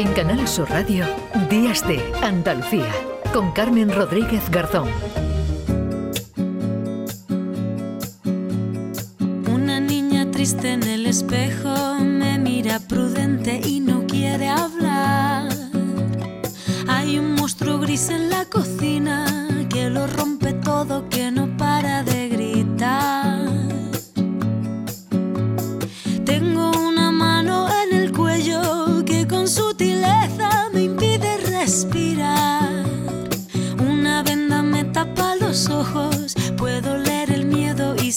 En Canal Sur Radio, Días de Andalucía, con Carmen Rodríguez Garzón. Una niña triste en el espejo me mira prudente y no quiere hablar. Hay un monstruo gris en la cocina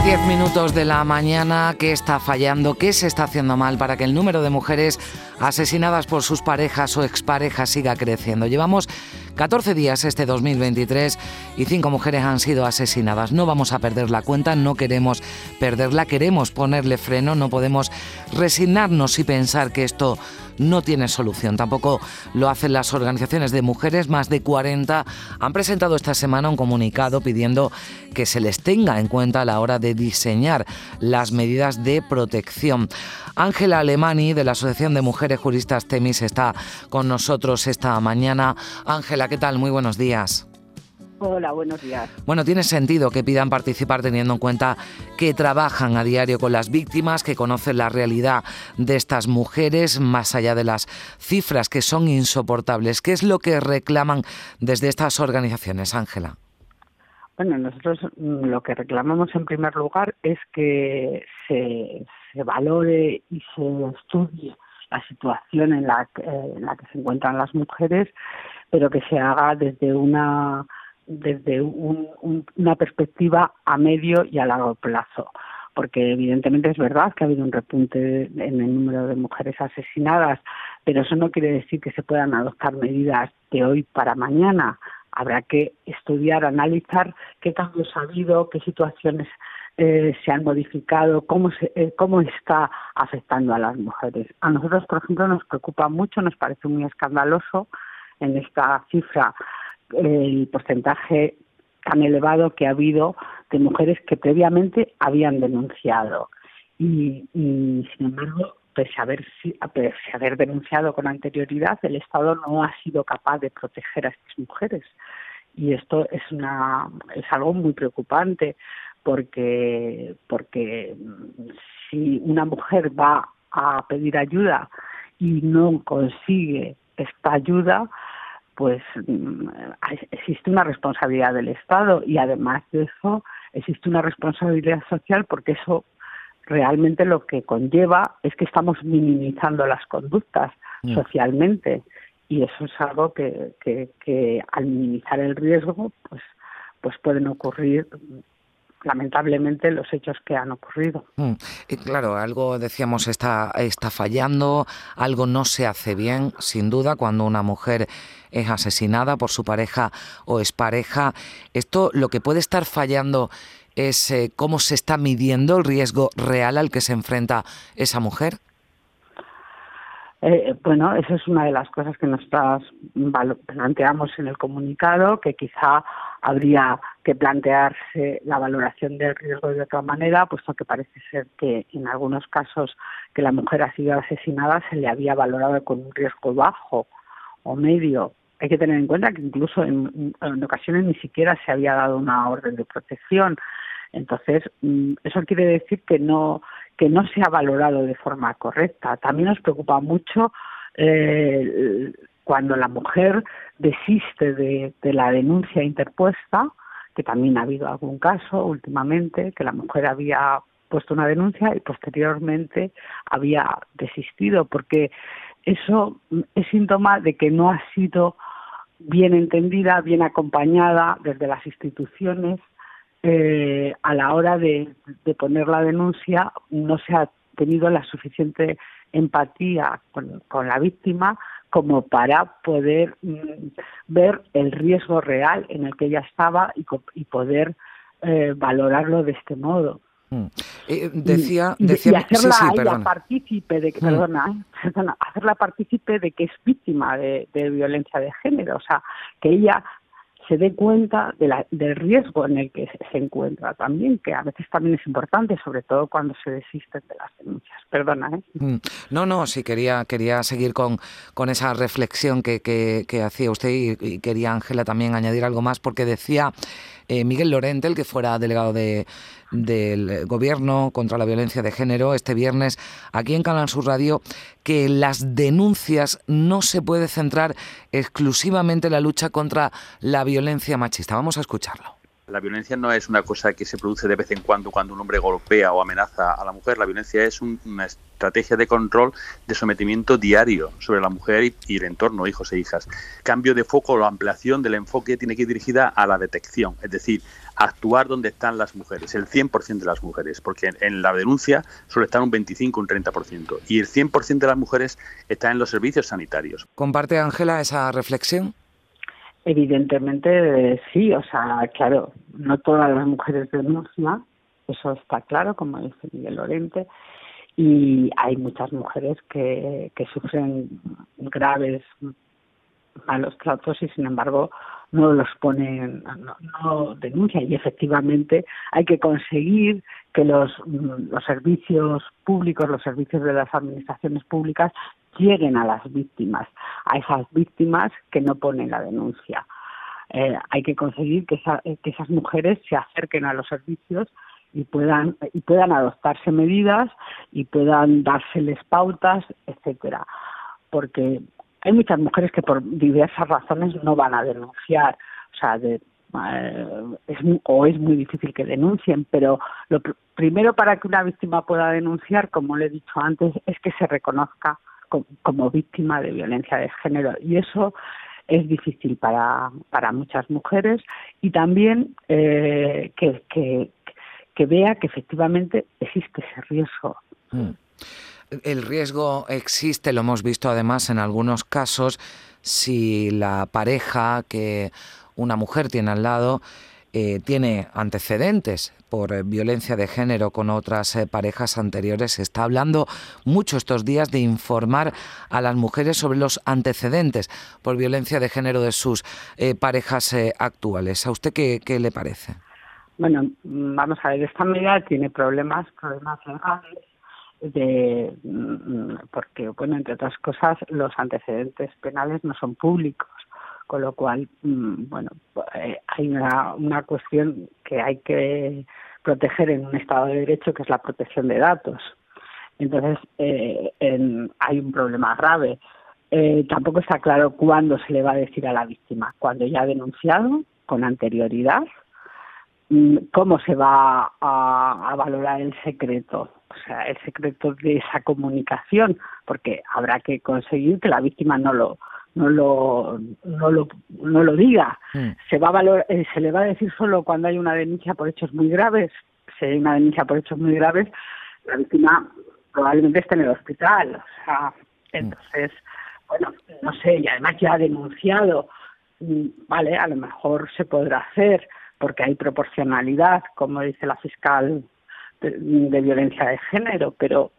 y 10 minutos de la mañana, ¿qué está fallando? ¿Qué se está haciendo mal para que el número de mujeres asesinadas por sus parejas o exparejas siga creciendo? Llevamos 14 días este 2023 y 5 mujeres han sido asesinadas. No vamos a perder la cuenta, no queremos perderla, queremos ponerle freno, no podemos resignarnos y pensar que esto no tiene solución. Tampoco lo hacen las organizaciones de mujeres. Más de 40 han presentado esta semana un comunicado pidiendo que se les tenga en cuenta a la hora de diseñar las medidas de protección. Ángela Alemani, de la Asociación de Mujeres Juristas Temis, está con nosotros esta mañana. Ángela, ¿qué tal? Muy buenos días. Hola, buenos días. Bueno, tiene sentido que pidan participar teniendo en cuenta que trabajan a diario con las víctimas, que conocen la realidad de estas mujeres, más allá de las cifras que son insoportables. ¿Qué es lo que reclaman desde estas organizaciones, Ángela? Bueno, nosotros mm, lo que reclamamos en primer lugar es que se, se valore y se estudie la situación en la, que, en la que se encuentran las mujeres, pero que se haga desde una desde un, un, una perspectiva a medio y a largo plazo porque evidentemente es verdad que ha habido un repunte en el número de mujeres asesinadas, pero eso no quiere decir que se puedan adoptar medidas de hoy para mañana. Habrá que estudiar, analizar qué cambios ha habido, qué situaciones eh, se han modificado, cómo, se, eh, cómo está afectando a las mujeres. A nosotros, por ejemplo, nos preocupa mucho, nos parece muy escandaloso en esta cifra el porcentaje tan elevado que ha habido de mujeres que previamente habían denunciado. Y, sin embargo, pese a, haber, pese a haber denunciado con anterioridad, el Estado no ha sido capaz de proteger a estas mujeres. Y esto es, una, es algo muy preocupante porque, porque si una mujer va a pedir ayuda y no consigue esta ayuda, pues mm, existe una responsabilidad del Estado y además de eso existe una responsabilidad social porque eso realmente lo que conlleva es que estamos minimizando las conductas mm. socialmente y eso es algo que, que, que al minimizar el riesgo pues pues pueden ocurrir lamentablemente los hechos que han ocurrido. Mm. Y claro, algo decíamos está, está fallando, algo no se hace bien, sin duda, cuando una mujer es asesinada por su pareja o es pareja. Esto lo que puede estar fallando es eh, cómo se está midiendo el riesgo real al que se enfrenta esa mujer. Eh, bueno, esa es una de las cosas que nosotras planteamos en el comunicado, que quizá habría que plantearse la valoración del riesgo de otra manera, puesto que parece ser que en algunos casos que la mujer ha sido asesinada se le había valorado con un riesgo bajo o medio. Hay que tener en cuenta que incluso en, ocasiones ni siquiera se había dado una orden de protección. Entonces, mm, eso quiere decir que no que no se ha valorado de forma correcta. También nos preocupa mucho eh, cuando la mujer desiste de, la denuncia interpuesta, que también ha habido algún caso últimamente, que la mujer había puesto una denuncia y posteriormente había desistido, porque eso es síntoma de que no ha sido bien entendida, bien acompañada desde las instituciones eh, a la hora de, poner la denuncia no se ha tenido la suficiente empatía con, la víctima como para poder mm, ver el riesgo real en el que ella estaba y, poder eh, valorarlo de este modo. Mm. Eh, decía, decía, y hacerla sí, ella partícipe de que, mm. perdona, perdona, hacerla partícipe de que es víctima de, de, violencia de género, o sea, que ella se dé cuenta de la, del riesgo en el que se encuentra también, que a veces también es importante, sobre todo cuando se desisten de las denuncias. Perdona, ¿eh? Mm. No, no, sí, quería, quería seguir con, con esa reflexión que, que, hacía usted y, quería, Ángela, también añadir algo más, porque decía eh, Miguel Lorente, el que fuera delegado de, del Gobierno contra la violencia de género este viernes aquí en Canal Sur Radio que las denuncias no se puede centrar exclusivamente en la lucha contra la violencia machista. Vamos a escucharlo. La violencia no es una cosa que se produce de vez en cuando cuando un hombre golpea o amenaza a la mujer. La violencia es una estrategia de control, de sometimiento diario sobre la mujer y, el entorno, hijos e hijas. Cambio de foco o ampliación del enfoque tiene que ir dirigida a la detección, es decir, actuar donde están las mujeres, el 100% de las mujeres, porque en la denuncia suele estar un 25, un 30%, y el 100% de las mujeres está en los servicios sanitarios. ¿Comparte, Ángela, esa reflexión? Evidentemente sí, o sea, claro, no todas las mujeres denuncian, eso está claro, como dice Miguel Lorente, y hay muchas mujeres que, que sufren graves malos tratos y sin embargo no los ponen, no, no denuncian. Y efectivamente hay que conseguir que los, los servicios públicos, los servicios de las administraciones públicas lleguen a las víctimas, a esas víctimas que no ponen la denuncia. Eh, hay que conseguir que, que esas mujeres se acerquen a los servicios y puedan y puedan adoptarse medidas y puedan dárseles pautas, etcétera, porque hay muchas mujeres que por diversas razones no van a denunciar, o sea, de, eh, es, o es muy difícil que denuncien, pero lo primero para que una víctima pueda denunciar, como le he dicho antes, es que se reconozca como, víctima de violencia de género y eso es difícil para, para muchas mujeres y también eh, que, que, que, vea que efectivamente existe ese riesgo. Mm. El riesgo existe, lo hemos visto además en algunos casos, si la pareja que una mujer tiene al lado eh, tiene antecedentes por eh, violencia de género con otras eh, parejas anteriores. Se está hablando mucho estos días de informar a las mujeres sobre los antecedentes por violencia de género de sus parejas actuales. ¿A usted qué, qué, le parece? Bueno, vamos a ver, esta medida tiene problemas, problemas legales de mm, porque bueno entre otras cosas los antecedentes penales no son públicos con lo cual mm, bueno eh, hay una, una cuestión que hay que proteger en un estado de derecho que es la protección de datos. Entonces eh, hay un problema grave. Eh, tampoco está claro cuándo se le va a decir a la víctima cuando ya ha denunciado con anterioridad mm, cómo se va a valorar el secreto o sea, el secreto de esa comunicación, porque habrá que conseguir que la víctima no lo no lo no lo no lo diga. Mm. Se va a valor, eh, se le va a decir solo cuando hay una denuncia por hechos muy graves. Si hay una denuncia por hechos muy graves, la víctima probablemente esté en el hospital. O sea, mm. entonces, bueno, no sé, y además ya ha denunciado, mm, vale, a lo mejor se podrá hacer porque hay proporcionalidad, como dice la fiscal de, violencia de género, pero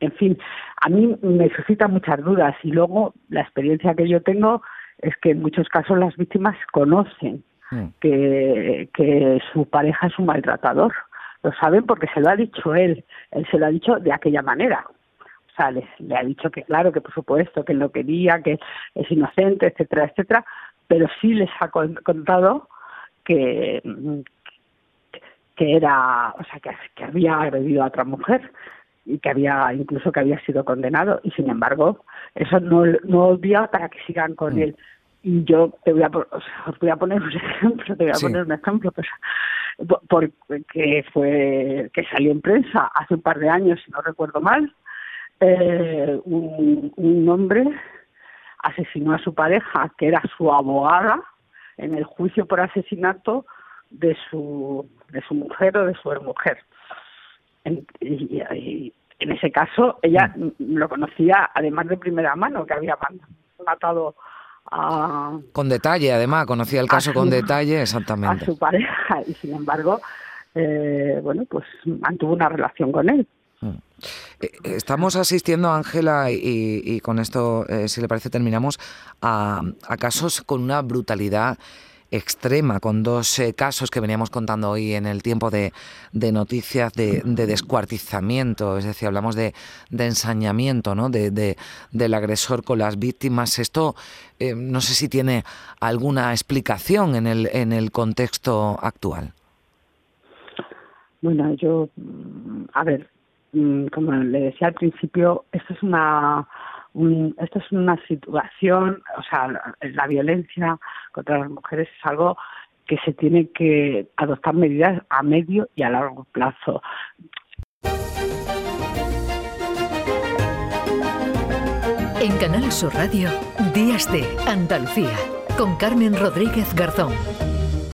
en fin, a mí me suscita muchas dudas y luego la experiencia que yo tengo es que en muchos casos las víctimas conocen mm. que, que su pareja es un maltratador. Lo saben porque se lo ha dicho él, él se lo ha dicho de aquella manera. O sea, le, le ha dicho que claro, que por supuesto, que él no quería, que es inocente, etcétera, etcétera, pero sí les ha contado que, que era, o sea, que, había agredido a otra mujer y que había incluso que había sido condenado y sin embargo eso no no olvida para que sigan con mm. él y yo te voy a os voy a poner un ejemplo te voy a poner un ejemplo pues porque fue que salió en prensa hace un par de años si no recuerdo mal eh, un, un hombre asesinó a su pareja que era su abogada en el juicio por asesinato de su de su mujer o de su mujer. En, y, en ese caso, ella mm. lo conocía además de primera mano, que había matado a... Con detalle, además, conocía el caso con detalle, a exactamente. su pareja y sin embargo, eh, bueno, pues mantuvo una relación con él. Mm. Eh, Estamos asistiendo, Ángela, y, y con esto, eh, si le parece, terminamos, a, a casos con una brutalidad extrema, con dos eh, casos que veníamos contando hoy en el tiempo de, de noticias de, de descuartizamiento, es decir, hablamos de, de ensañamiento ¿no? de, de- del agresor con las víctimas. Esto eh, no sé si tiene alguna explicación en el, en el contexto actual. Bueno, yo, mm, a ver, mm, como le decía al principio, esto es una, un- esto es una situación, o sea, la, violencia contra las mujeres es algo que se tiene que adoptar medidas a medio y a largo plazo. En Canal Sur Radio, Días de Andalucía, con Carmen Rodríguez Garzón.